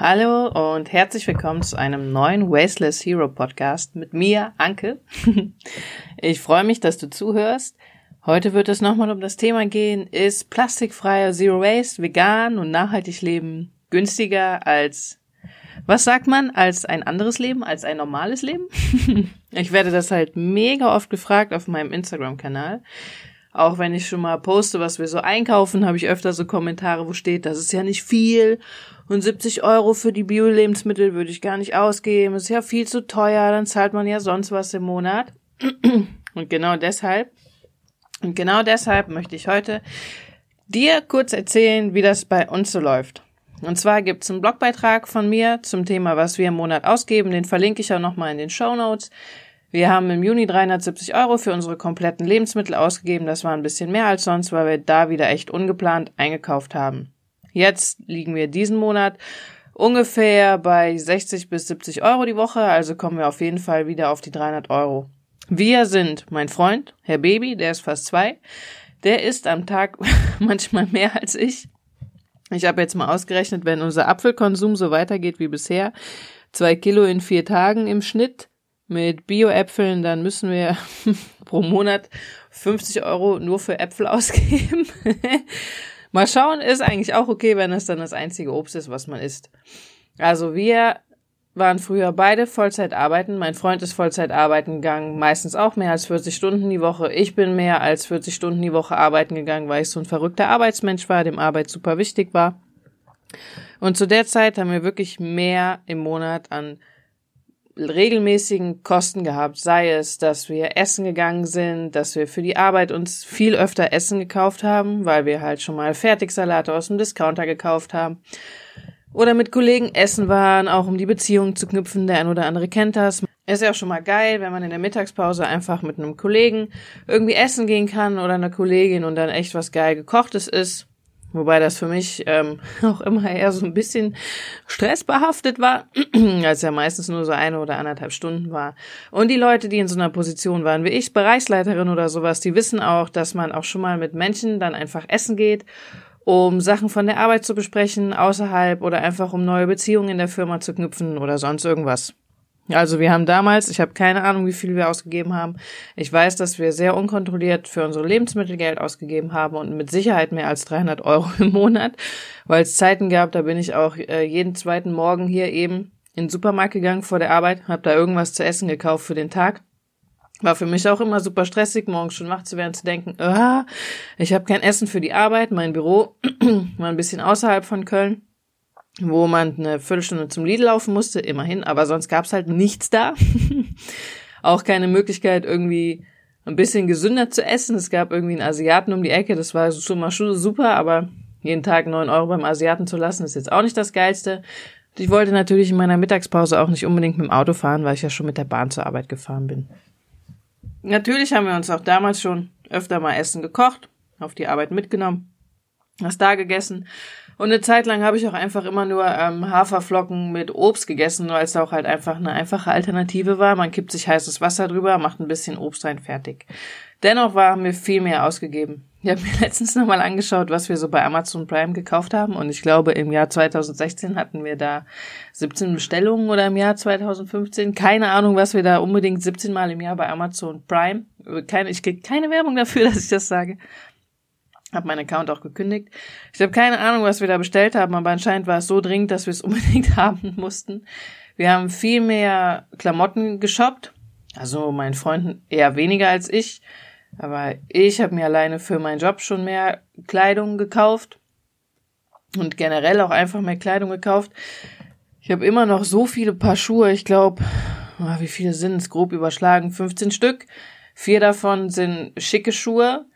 Hallo und herzlich willkommen zu einem neuen Wasteless Hero Podcast mit mir, Anke. Ich freue mich, dass du zuhörst. Heute wird es nochmal um das Thema gehen, ist plastikfreier Zero Waste, vegan und nachhaltig leben günstiger als, was sagt man, als ein anderes Leben, als ein normales Leben? Ich werde das halt mega oft gefragt auf meinem Instagram-Kanal. Auch wenn ich schon mal poste, was wir so einkaufen, habe ich öfter so Kommentare, wo steht, das ist ja nicht viel und 70 Euro für die Bio-Lebensmittel würde ich gar nicht ausgeben, ist ja viel zu teuer, dann zahlt man ja sonst was im Monat. Und genau deshalb, und genau deshalb möchte ich heute dir kurz erzählen, wie das bei uns so läuft. Und zwar gibt's einen Blogbeitrag von mir zum Thema, was wir im Monat ausgeben. Den verlinke ich auch nochmal in den Show Notes. Wir haben im Juni 370 Euro für unsere kompletten Lebensmittel ausgegeben. Das war ein bisschen mehr als sonst, weil wir da wieder echt ungeplant eingekauft haben. Jetzt liegen wir diesen Monat ungefähr bei 60 bis 70 Euro die Woche, also kommen wir auf jeden Fall wieder auf die 300 Euro. Wir sind mein Freund, Herr Baby, der ist fast zwei. Der isst am Tag manchmal mehr als ich. Ich habe jetzt mal ausgerechnet, wenn unser Apfelkonsum so weitergeht wie bisher, zwei Kilo in vier Tagen im Schnitt mit Bio-Äpfeln, dann müssen wir pro Monat 50 Euro nur für Äpfel ausgeben. mal schauen, ist eigentlich auch okay, wenn es dann das einzige Obst ist, was man isst. Also wir waren früher beide Vollzeit arbeiten. Mein Freund ist Vollzeit arbeiten gegangen, meistens auch mehr als 40 Stunden die Woche. Ich bin mehr als 40 Stunden die Woche arbeiten gegangen, weil ich so ein verrückter Arbeitsmensch war, dem Arbeit super wichtig war. Und zu der Zeit haben wir wirklich mehr im Monat an regelmäßigen Kosten gehabt, sei es, dass wir essen gegangen sind, dass wir für die Arbeit uns viel öfter Essen gekauft haben, weil wir halt schon mal Fertigsalate aus dem Discounter gekauft haben oder mit Kollegen essen waren, auch um die Beziehung zu knüpfen. Der ein oder andere kennt das. Ist ja auch schon mal geil, wenn man in der Mittagspause einfach mit einem Kollegen irgendwie essen gehen kann oder einer Kollegin und dann echt was geil gekochtes ist. Wobei das für mich ähm, auch immer eher so ein bisschen stressbehaftet war, als ja meistens nur so eine oder anderthalb Stunden war. Und die Leute, die in so einer Position waren wie ich, Bereichsleiterin oder sowas, die wissen auch, dass man auch schon mal mit Menschen dann einfach essen geht um Sachen von der Arbeit zu besprechen, außerhalb oder einfach um neue Beziehungen in der Firma zu knüpfen oder sonst irgendwas. Also wir haben damals, ich habe keine Ahnung, wie viel wir ausgegeben haben. Ich weiß, dass wir sehr unkontrolliert für unsere Lebensmittel Geld ausgegeben haben und mit Sicherheit mehr als 300 Euro im Monat, weil es Zeiten gab, da bin ich auch äh, jeden zweiten Morgen hier eben in den Supermarkt gegangen vor der Arbeit, habe da irgendwas zu essen gekauft für den Tag war für mich auch immer super stressig, morgens schon wach zu werden, zu denken, ah, ich habe kein Essen für die Arbeit. Mein Büro war ein bisschen außerhalb von Köln, wo man eine Viertelstunde zum Lidl laufen musste, immerhin, aber sonst gab's halt nichts da. auch keine Möglichkeit, irgendwie ein bisschen gesünder zu essen. Es gab irgendwie einen Asiaten um die Ecke, das war schon mal super, aber jeden Tag neun Euro beim Asiaten zu lassen, ist jetzt auch nicht das Geilste. Ich wollte natürlich in meiner Mittagspause auch nicht unbedingt mit dem Auto fahren, weil ich ja schon mit der Bahn zur Arbeit gefahren bin. Natürlich haben wir uns auch damals schon öfter mal Essen gekocht, auf die Arbeit mitgenommen, was da gegessen. Und eine Zeit lang habe ich auch einfach immer nur ähm, Haferflocken mit Obst gegessen, weil es auch halt einfach eine einfache Alternative war. Man kippt sich heißes Wasser drüber, macht ein bisschen Obst rein, fertig. Dennoch war mir viel mehr ausgegeben. Ich habe mir letztens nochmal angeschaut, was wir so bei Amazon Prime gekauft haben. Und ich glaube, im Jahr 2016 hatten wir da 17 Bestellungen oder im Jahr 2015. Keine Ahnung, was wir da unbedingt 17 Mal im Jahr bei Amazon Prime. Keine, ich kriege keine Werbung dafür, dass ich das sage. Hab meinen Account auch gekündigt. Ich habe keine Ahnung, was wir da bestellt haben, aber anscheinend war es so dringend, dass wir es unbedingt haben mussten. Wir haben viel mehr Klamotten geshoppt. Also mein Freund eher weniger als ich. Aber ich habe mir alleine für meinen Job schon mehr Kleidung gekauft und generell auch einfach mehr Kleidung gekauft. Ich habe immer noch so viele Paar Schuhe. Ich glaube, ah, wie viele sind es? Grob überschlagen. 15 Stück. Vier davon sind schicke Schuhe,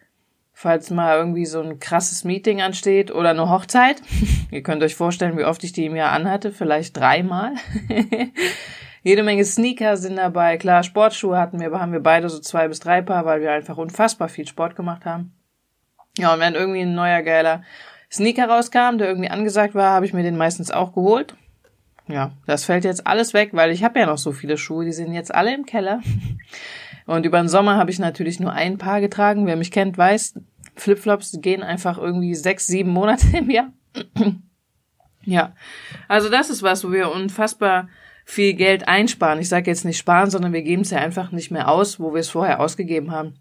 falls mal irgendwie so ein krasses Meeting ansteht oder eine Hochzeit. Ihr könnt euch vorstellen, wie oft ich die im Jahr anhatte. Vielleicht dreimal. Jede Menge Sneaker sind dabei. Klar, Sportschuhe hatten wir, aber haben wir beide so zwei bis drei Paar, weil wir einfach unfassbar viel Sport gemacht haben. Ja, und wenn irgendwie ein neuer geiler Sneaker rauskam, der irgendwie angesagt war, habe ich mir den meistens auch geholt. Ja, das fällt jetzt alles weg, weil ich habe ja noch so viele Schuhe, die sind jetzt alle im Keller. Und über den Sommer habe ich natürlich nur ein Paar getragen. Wer mich kennt, weiß, Flipflops gehen einfach irgendwie sechs, sieben Monate im Jahr. Ja, also das ist was, wo wir unfassbar viel Geld einsparen. Ich sage jetzt nicht sparen, sondern wir geben es ja einfach nicht mehr aus, wo wir es vorher ausgegeben haben.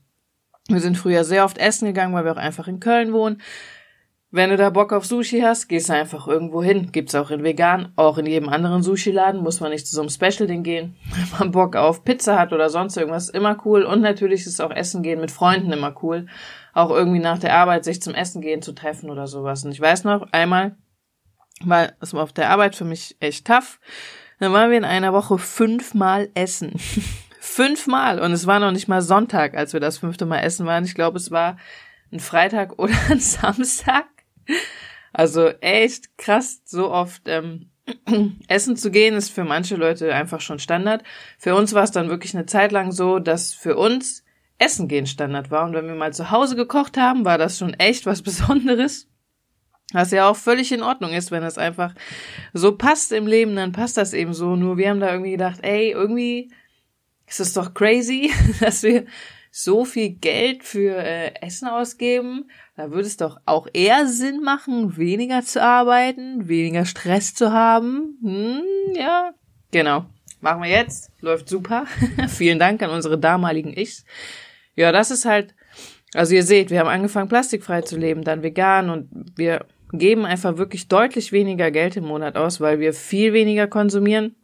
Wir sind früher sehr oft essen gegangen, weil wir auch einfach in Köln wohnen. Wenn du da Bock auf Sushi hast, gehst du einfach irgendwo hin. Gibt's auch in vegan, auch in jedem anderen Sushi-Laden, muss man nicht zu so einem Special-Ding gehen. Wenn man Bock auf Pizza hat oder sonst irgendwas, immer cool. Und natürlich ist auch Essen gehen mit Freunden immer cool. Auch irgendwie nach der Arbeit sich zum Essen gehen zu treffen oder sowas. Und ich weiß noch, einmal war es auf der Arbeit für mich echt tough. Dann waren wir in einer Woche fünfmal essen. fünfmal. Und es war noch nicht mal Sonntag, als wir das fünfte Mal essen waren. Ich glaube, es war ein Freitag oder ein Samstag. Also echt krass, so oft ähm, essen zu gehen ist für manche Leute einfach schon Standard. Für uns war es dann wirklich eine Zeit lang so, dass für uns Essen gehen Standard war. Und wenn wir mal zu Hause gekocht haben, war das schon echt was Besonderes. Was ja auch völlig in Ordnung ist, wenn das einfach so passt im Leben, dann passt das eben so. Nur wir haben da irgendwie gedacht, ey, irgendwie ist es doch crazy, dass wir so viel Geld für äh, Essen ausgeben, da würde es doch auch eher Sinn machen, weniger zu arbeiten, weniger Stress zu haben. Hm, ja, genau. Machen wir jetzt. Läuft super. Vielen Dank an unsere damaligen Ichs. Ja, das ist halt, also ihr seht, wir haben angefangen, plastikfrei zu leben, dann vegan und wir geben einfach wirklich deutlich weniger Geld im Monat aus, weil wir viel weniger konsumieren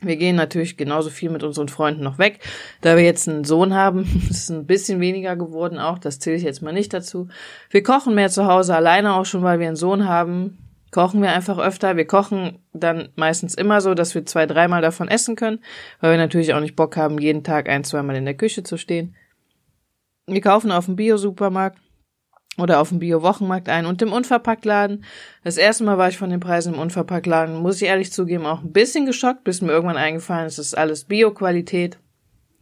wir gehen natürlich genauso viel mit unseren Freunden noch weg. Da wir jetzt einen Sohn haben, ist es ein bisschen weniger geworden auch. Das zähle ich jetzt mal nicht dazu. Wir kochen mehr zu Hause, alleine auch schon, weil wir einen Sohn haben. Kochen wir einfach öfter. Wir kochen dann meistens immer so, dass wir zwei, dreimal davon essen können, weil wir natürlich auch nicht Bock haben, jeden Tag ein, zweimal in der Küche zu stehen. Wir kaufen auf dem Bio-Supermarkt oder auf dem Bio-Wochenmarkt ein und im Unverpacktladen. Das erste Mal war ich von den Preisen im Unverpacktladen, muss ich ehrlich zugeben, auch ein bisschen geschockt, bis mir irgendwann eingefallen ist, es ist alles Bio-Qualität.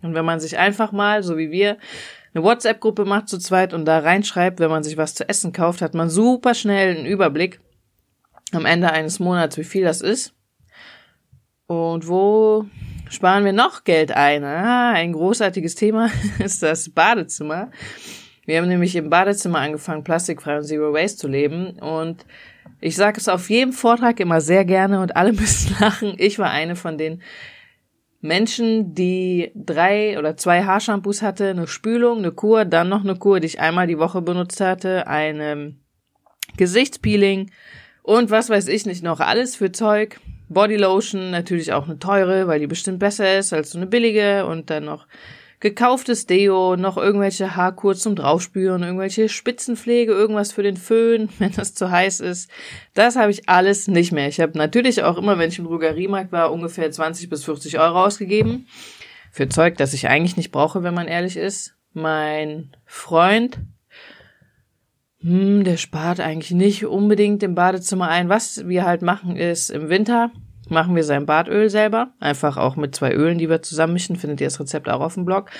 Und wenn man sich einfach mal, so wie wir, eine WhatsApp-Gruppe macht zu zweit und da reinschreibt, wenn man sich was zu essen kauft, hat man super schnell einen Überblick am Ende eines Monats, wie viel das ist. Und wo sparen wir noch Geld ein? Ah, ein großartiges Thema ist das Badezimmer. Wir haben nämlich im Badezimmer angefangen, plastikfrei und Zero Waste zu leben. Und ich sage es auf jedem Vortrag immer sehr gerne und alle müssen lachen. Ich war eine von den Menschen, die drei oder zwei Haarshampoos hatte, eine Spülung, eine Kur, dann noch eine Kur, die ich einmal die Woche benutzt hatte, eine Gesichtspeeling und was weiß ich nicht noch, alles für Zeug. Bodylotion, natürlich auch eine teure, weil die bestimmt besser ist als so eine billige und dann noch gekauftes Deo, noch irgendwelche Haarkur zum Draufspüren, irgendwelche Spitzenpflege, irgendwas für den Föhn, wenn das zu heiß ist. Das habe ich alles nicht mehr. Ich habe natürlich auch immer, wenn ich im Drogeriemarkt war, ungefähr 20 bis 40 Euro ausgegeben. Für Zeug, das ich eigentlich nicht brauche, wenn man ehrlich ist. Mein Freund, hm, der spart eigentlich nicht unbedingt im Badezimmer ein. Was wir halt machen ist im Winter machen wir sein Badöl selber. Einfach auch mit zwei Ölen, die wir zusammenmischen. Findet ihr das Rezept auch auf dem Blog.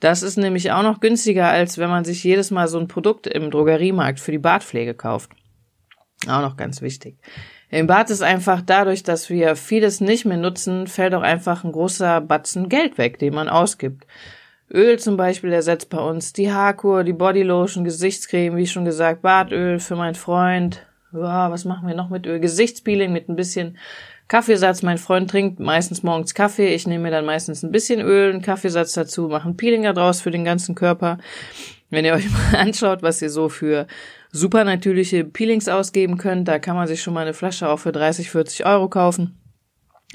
Das ist nämlich auch noch günstiger, als wenn man sich jedes Mal so ein Produkt im Drogeriemarkt für die Badpflege kauft. Auch noch ganz wichtig. Im Bad ist einfach dadurch, dass wir vieles nicht mehr nutzen, fällt auch einfach ein großer Batzen Geld weg, den man ausgibt. Öl zum Beispiel ersetzt bei uns die Haarkur, die Bodylotion, Gesichtscreme, wie schon gesagt, Badöl für meinen Freund. Ja, was machen wir noch mit Öl? Gesichtspeeling mit ein bisschen Kaffeesatz. Mein Freund trinkt meistens morgens Kaffee. Ich nehme mir dann meistens ein bisschen Öl, einen Kaffeesatz dazu, mache ein Peeling daraus für den ganzen Körper. Wenn ihr euch mal anschaut, was ihr so für super natürliche Peelings ausgeben könnt, da kann man sich schon mal eine Flasche auch für 30, 40 Euro kaufen.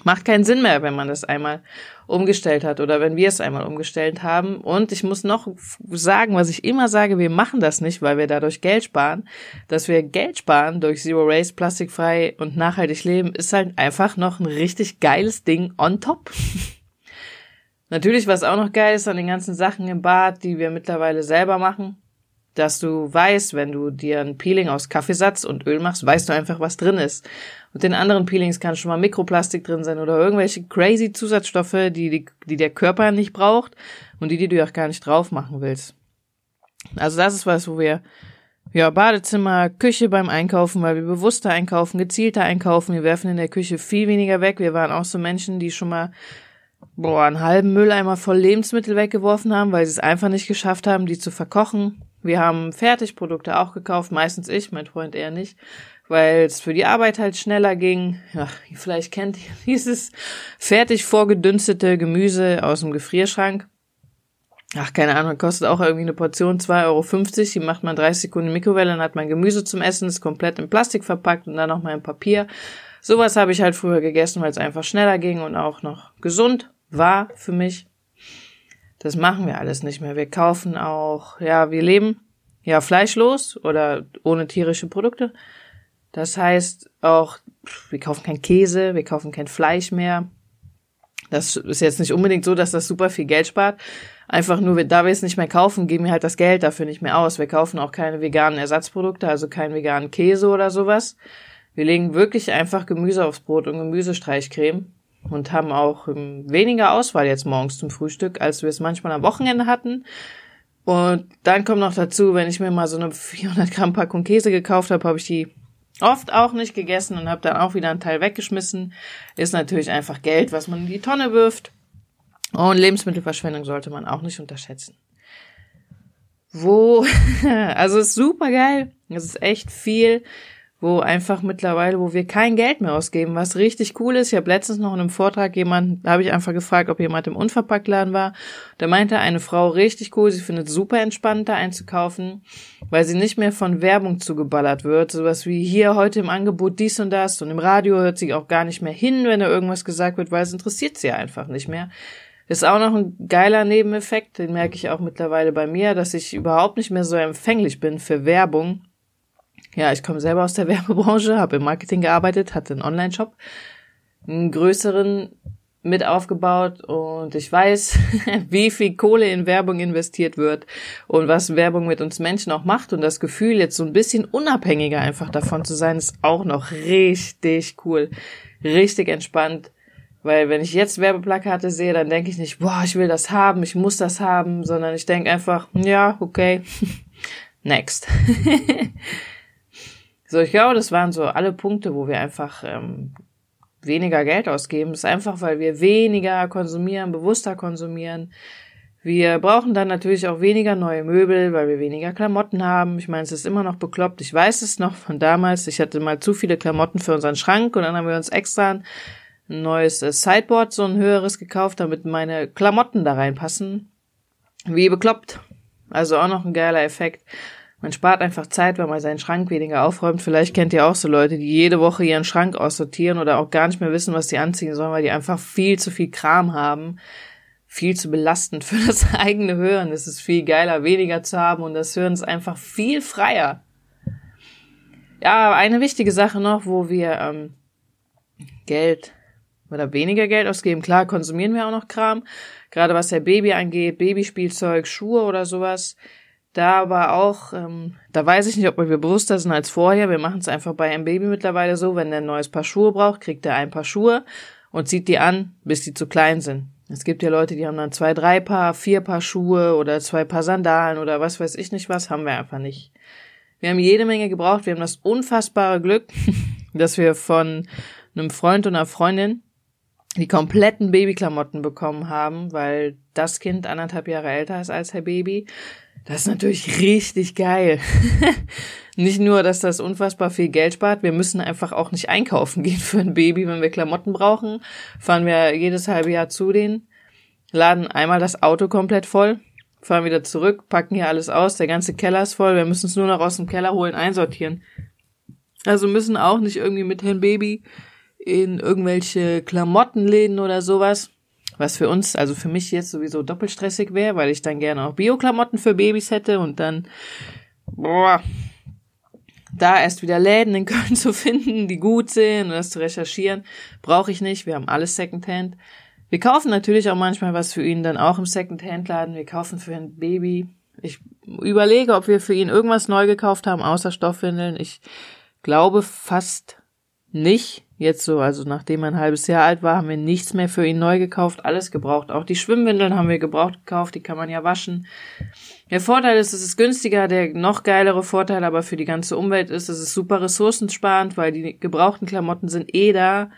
Macht keinen Sinn mehr, wenn man das einmal umgestellt hat oder wenn wir es einmal umgestellt haben. Und ich muss noch sagen, was ich immer sage, wir machen das nicht, weil wir dadurch Geld sparen. Dass wir Geld sparen durch Zero Waste, plastikfrei und nachhaltig leben, ist halt einfach noch ein richtig geiles Ding on top. Natürlich, was auch noch geil ist an den ganzen Sachen im Bad, die wir mittlerweile selber machen, dass du weißt, wenn du dir ein Peeling aus Kaffeesatz und Öl machst, weißt du einfach, was drin ist. Und in anderen Peelings kann schon mal Mikroplastik drin sein oder irgendwelche crazy Zusatzstoffe, die, die, die der Körper nicht braucht und die, die du auch gar nicht drauf machen willst. Also das ist was, wo wir ja, Badezimmer, Küche beim Einkaufen, weil wir bewusster einkaufen, gezielter einkaufen. Wir werfen in der Küche viel weniger weg. Wir waren auch so Menschen, die schon mal boah, einen halben Mülleimer voll Lebensmittel weggeworfen haben, weil sie es einfach nicht geschafft haben, die zu verkochen. Wir haben Fertigprodukte auch gekauft, meistens ich, mein Freund eher nicht, weil es für die Arbeit halt schneller ging. Ja, vielleicht kennt ihr dieses fertig vorgedünstete Gemüse aus dem Gefrierschrank. Ach, keine Ahnung, kostet auch irgendwie eine Portion 2,50 Euro. Die macht man 30 Sekunden Mikrowelle, dann hat man Gemüse zum Essen, ist komplett in Plastik verpackt und dann nochmal in Papier. Sowas habe ich halt früher gegessen, weil es einfach schneller ging und auch noch gesund war für mich. Das machen wir alles nicht mehr. Wir kaufen auch, ja, wir leben ja fleischlos oder ohne tierische Produkte. Das heißt auch, wir kaufen kein Käse, wir kaufen kein Fleisch mehr. Das ist jetzt nicht unbedingt so, dass das super viel Geld spart. Einfach nur, da wir es nicht mehr kaufen, geben wir halt das Geld dafür nicht mehr aus. Wir kaufen auch keine veganen Ersatzprodukte, also keinen veganen Käse oder sowas. Wir legen wirklich einfach Gemüse aufs Brot und Gemüsestreichcreme und haben auch ähm, weniger Auswahl jetzt morgens zum Frühstück, als wir es manchmal am Wochenende hatten. Und dann kommt noch dazu, wenn ich mir mal so eine 400 Gramm Packung Käse gekauft habe, habe ich die oft auch nicht gegessen und habe dann auch wieder einen Teil weggeschmissen. Ist natürlich einfach Geld, was man in die Tonne wirft. Und Lebensmittelverschwendung sollte man auch nicht unterschätzen. Wo, also ist super geil. Es ist echt viel wo einfach mittlerweile, wo wir kein Geld mehr ausgeben, was richtig cool ist. Ich habe letztens noch in einem Vortrag jemanden, da habe ich einfach gefragt, ob jemand im Unverpacktladen war. Da meinte eine Frau richtig cool, sie findet super entspannt da einzukaufen, weil sie nicht mehr von Werbung zugeballert wird. Sowas wie hier heute im Angebot dies und das und im Radio hört sie auch gar nicht mehr hin, wenn da irgendwas gesagt wird, weil es interessiert sie einfach nicht mehr. Ist auch noch ein geiler Nebeneffekt, den merke ich auch mittlerweile bei mir, dass ich überhaupt nicht mehr so empfänglich bin für Werbung ja, ich komme selber aus der Werbebranche, habe im Marketing gearbeitet, hatte einen Online-Shop, einen größeren mit aufgebaut und ich weiß, wie viel Kohle in Werbung investiert wird und was Werbung mit uns Menschen auch macht und das Gefühl, jetzt so ein bisschen unabhängiger einfach davon zu sein, ist auch noch richtig cool, richtig entspannt. Weil wenn ich jetzt Werbeplakate sehe, dann denke ich nicht, boah, ich will das haben, ich muss das haben, sondern ich denke einfach, ja, okay, next. So, ich glaube, das waren so alle Punkte, wo wir einfach ähm, weniger Geld ausgeben. Das ist einfach, weil wir weniger konsumieren, bewusster konsumieren. Wir brauchen dann natürlich auch weniger neue Möbel, weil wir weniger Klamotten haben. Ich meine, es ist immer noch bekloppt. Ich weiß es noch von damals. Ich hatte mal zu viele Klamotten für unseren Schrank und dann haben wir uns extra ein neues äh, Sideboard, so ein höheres gekauft, damit meine Klamotten da reinpassen. Wie bekloppt. Also auch noch ein geiler Effekt. Man spart einfach Zeit, wenn man seinen Schrank weniger aufräumt. Vielleicht kennt ihr auch so Leute, die jede Woche ihren Schrank aussortieren oder auch gar nicht mehr wissen, was sie anziehen sollen, weil die einfach viel zu viel Kram haben. Viel zu belastend für das eigene Hören. Es ist viel geiler, weniger zu haben und das Hören ist einfach viel freier. Ja, eine wichtige Sache noch, wo wir ähm, Geld oder weniger Geld ausgeben. Klar, konsumieren wir auch noch Kram. Gerade was der Baby angeht, Babyspielzeug, Schuhe oder sowas. Da aber auch, ähm, da weiß ich nicht, ob wir bewusster sind als vorher. Wir machen es einfach bei einem Baby mittlerweile so, wenn er ein neues Paar Schuhe braucht, kriegt er ein Paar Schuhe und zieht die an, bis die zu klein sind. Es gibt ja Leute, die haben dann zwei, drei Paar, vier Paar Schuhe oder zwei Paar Sandalen oder was weiß ich nicht was, haben wir einfach nicht. Wir haben jede Menge gebraucht. Wir haben das unfassbare Glück, dass wir von einem Freund und einer Freundin die kompletten Babyklamotten bekommen haben, weil das Kind anderthalb Jahre älter ist als Herr Baby. Das ist natürlich richtig geil. nicht nur, dass das unfassbar viel Geld spart, wir müssen einfach auch nicht einkaufen gehen für ein Baby, wenn wir Klamotten brauchen. Fahren wir jedes halbe Jahr zu denen, laden einmal das Auto komplett voll, fahren wieder zurück, packen hier alles aus, der ganze Keller ist voll, wir müssen es nur noch aus dem Keller holen, einsortieren. Also müssen auch nicht irgendwie mit Herrn Baby in irgendwelche Klamottenläden oder sowas was für uns, also für mich jetzt sowieso doppelstressig wäre, weil ich dann gerne auch Bio-Klamotten für Babys hätte und dann, boah, da erst wieder Läden in Köln zu finden, die gut sind und das zu recherchieren, brauche ich nicht. Wir haben alles Secondhand. Wir kaufen natürlich auch manchmal was für ihn dann auch im Secondhand-Laden. Wir kaufen für ein Baby. Ich überlege, ob wir für ihn irgendwas neu gekauft haben, außer Stoffwindeln. Ich glaube fast nicht. Jetzt so, also nachdem er ein halbes Jahr alt war, haben wir nichts mehr für ihn neu gekauft, alles gebraucht. Auch die Schwimmwindeln haben wir gebraucht gekauft, die kann man ja waschen. Der Vorteil ist, es ist günstiger, der noch geilere Vorteil aber für die ganze Umwelt ist, es ist super ressourcensparend, weil die gebrauchten Klamotten sind eh da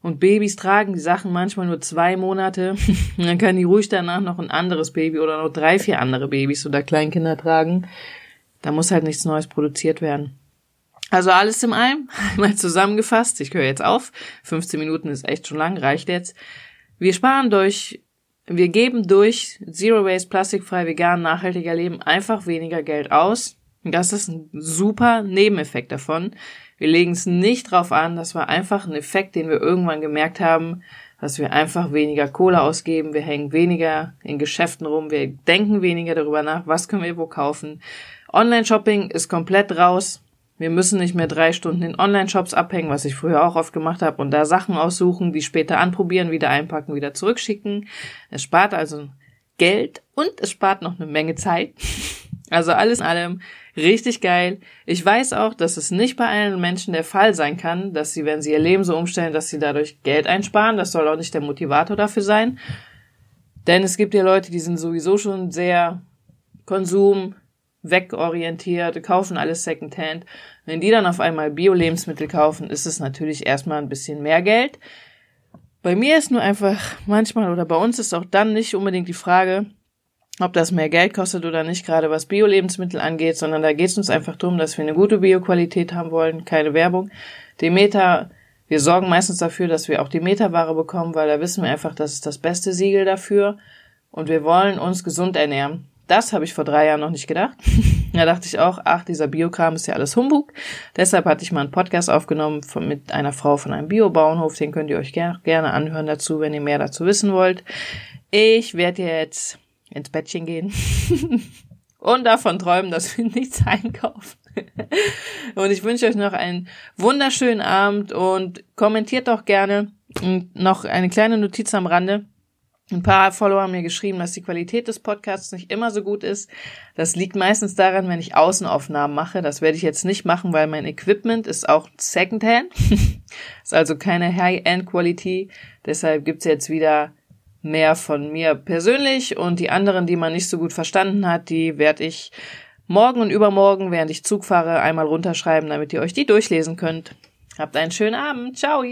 und Babys tragen die Sachen manchmal nur zwei Monate. und dann können die ruhig danach noch ein anderes Baby oder noch drei, vier andere Babys oder Kleinkinder tragen. Da muss halt nichts Neues produziert werden. Also alles im allem, einmal zusammengefasst, ich höre jetzt auf, 15 Minuten ist echt schon lang, reicht jetzt. Wir sparen durch, wir geben durch Zero Waste, plastikfrei, vegan, nachhaltiger Leben einfach weniger Geld aus. Das ist ein super Nebeneffekt davon. Wir legen es nicht drauf an, das war einfach ein Effekt, den wir irgendwann gemerkt haben, dass wir einfach weniger Kohle ausgeben, wir hängen weniger in Geschäften rum, wir denken weniger darüber nach, was können wir wo kaufen. Online-Shopping ist komplett raus. Wir müssen nicht mehr drei Stunden in Online-Shops abhängen, was ich früher auch oft gemacht habe, und da Sachen aussuchen, die später anprobieren, wieder einpacken, wieder zurückschicken. Es spart also Geld und es spart noch eine Menge Zeit. Also alles in allem richtig geil. Ich weiß auch, dass es nicht bei allen Menschen der Fall sein kann, dass sie, wenn sie ihr Leben so umstellen, dass sie dadurch Geld einsparen. Das soll auch nicht der Motivator dafür sein. Denn es gibt ja Leute, die sind sowieso schon sehr Konsum, wegorientiert, kaufen alles Secondhand. Wenn die dann auf einmal Bio-Lebensmittel kaufen, ist es natürlich erstmal ein bisschen mehr Geld. Bei mir ist nur einfach manchmal oder bei uns ist auch dann nicht unbedingt die Frage, ob das mehr Geld kostet oder nicht, gerade was Bio-Lebensmittel angeht, sondern da geht es uns einfach darum, dass wir eine gute Bio-Qualität haben wollen, keine Werbung. Demeter, wir sorgen meistens dafür, dass wir auch die Meterware bekommen, weil da wissen wir einfach, das ist das beste Siegel dafür. Und wir wollen uns gesund ernähren. Das habe ich vor drei Jahren noch nicht gedacht. da dachte ich auch, ach, dieser Biokram ist ja alles Humbug. Deshalb hatte ich mal einen Podcast aufgenommen von, mit einer Frau von einem Biobauernhof. Den könnt ihr euch ger gerne anhören dazu, wenn ihr mehr dazu wissen wollt. Ich werde jetzt ins Bettchen gehen und davon träumen, dass wir nichts einkaufen. und ich wünsche euch noch einen wunderschönen Abend und kommentiert doch gerne. Und noch eine kleine Notiz am Rande. Ein paar Follower haben mir geschrieben, dass die Qualität des Podcasts nicht immer so gut ist. Das liegt meistens daran, wenn ich Außenaufnahmen mache. Das werde ich jetzt nicht machen, weil mein Equipment ist auch Secondhand. ist also keine High-End-Quality. Deshalb gibt's jetzt wieder mehr von mir persönlich und die anderen, die man nicht so gut verstanden hat, die werde ich morgen und übermorgen, während ich Zug fahre, einmal runterschreiben, damit ihr euch die durchlesen könnt. Habt einen schönen Abend. Ciao.